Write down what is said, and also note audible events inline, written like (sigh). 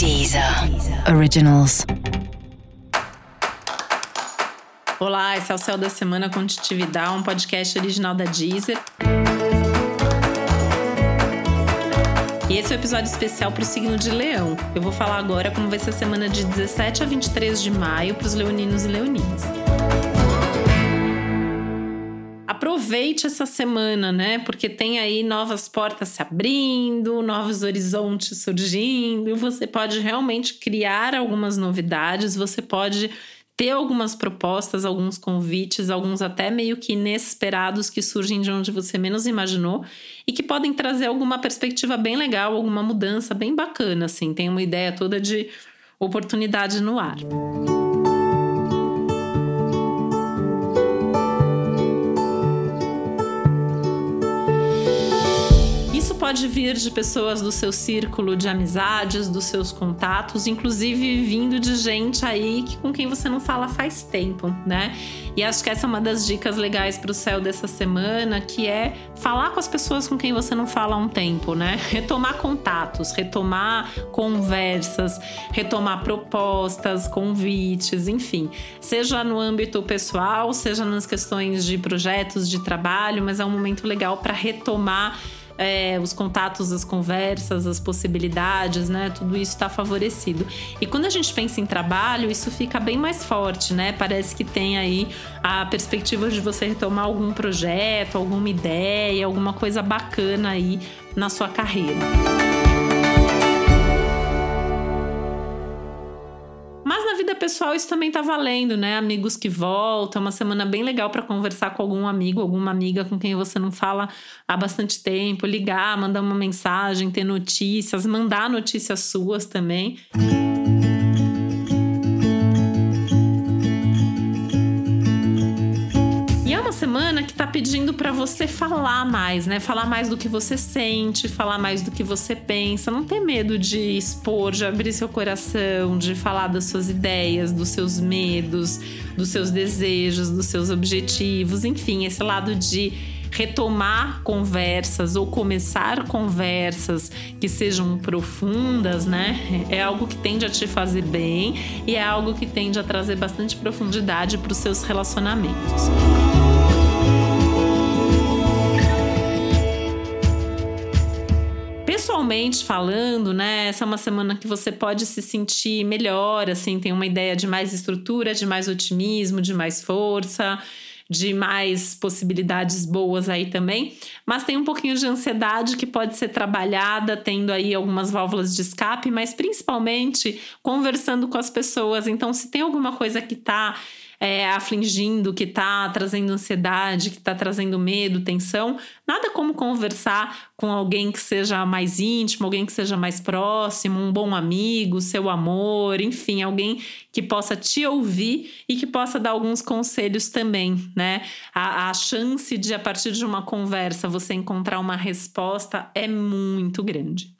Deezer Originals. Olá, esse é o Céu da Semana com Titividade, um podcast original da Deezer. E esse é o um episódio especial para o signo de Leão. Eu vou falar agora como vai ser a semana de 17 a 23 de maio para os leoninos e leoninas aproveite essa semana, né? Porque tem aí novas portas se abrindo, novos horizontes surgindo, você pode realmente criar algumas novidades, você pode ter algumas propostas, alguns convites, alguns até meio que inesperados que surgem de onde você menos imaginou e que podem trazer alguma perspectiva bem legal, alguma mudança bem bacana, assim. Tem uma ideia toda de oportunidade no ar. Pode vir de pessoas do seu círculo de amizades, dos seus contatos, inclusive vindo de gente aí que, com quem você não fala faz tempo, né? E acho que essa é uma das dicas legais para o céu dessa semana, que é falar com as pessoas com quem você não fala há um tempo, né? (laughs) Retomar contatos, retomar conversas, retomar propostas, convites, enfim, seja no âmbito pessoal, seja nas questões de projetos de trabalho, mas é um momento legal para retomar é, os contatos, as conversas, as possibilidades, né? Tudo isso está favorecido. E quando a gente pensa em trabalho, isso fica bem mais forte, né? Parece que tem aí a perspectiva de você retomar algum projeto, alguma ideia, alguma coisa bacana aí na sua carreira. Pessoal, isso também tá valendo, né? Amigos que voltam, uma semana bem legal para conversar com algum amigo, alguma amiga com quem você não fala há bastante tempo, ligar, mandar uma mensagem, ter notícias, mandar notícias suas também. Música semana que tá pedindo para você falar mais, né? Falar mais do que você sente, falar mais do que você pensa. Não ter medo de expor, de abrir seu coração, de falar das suas ideias, dos seus medos, dos seus desejos, dos seus objetivos, enfim, esse lado de retomar conversas ou começar conversas que sejam profundas, né? É algo que tende a te fazer bem e é algo que tende a trazer bastante profundidade para os seus relacionamentos. Pessoalmente falando, né, essa é uma semana que você pode se sentir melhor, assim, tem uma ideia de mais estrutura, de mais otimismo, de mais força, de mais possibilidades boas aí também, mas tem um pouquinho de ansiedade que pode ser trabalhada, tendo aí algumas válvulas de escape, mas principalmente conversando com as pessoas. Então, se tem alguma coisa que tá é, afligindo, que está trazendo ansiedade, que está trazendo medo, tensão, nada como conversar com alguém que seja mais íntimo, alguém que seja mais próximo, um bom amigo, seu amor, enfim, alguém que possa te ouvir e que possa dar alguns conselhos também, né? A, a chance de, a partir de uma conversa, você encontrar uma resposta é muito grande.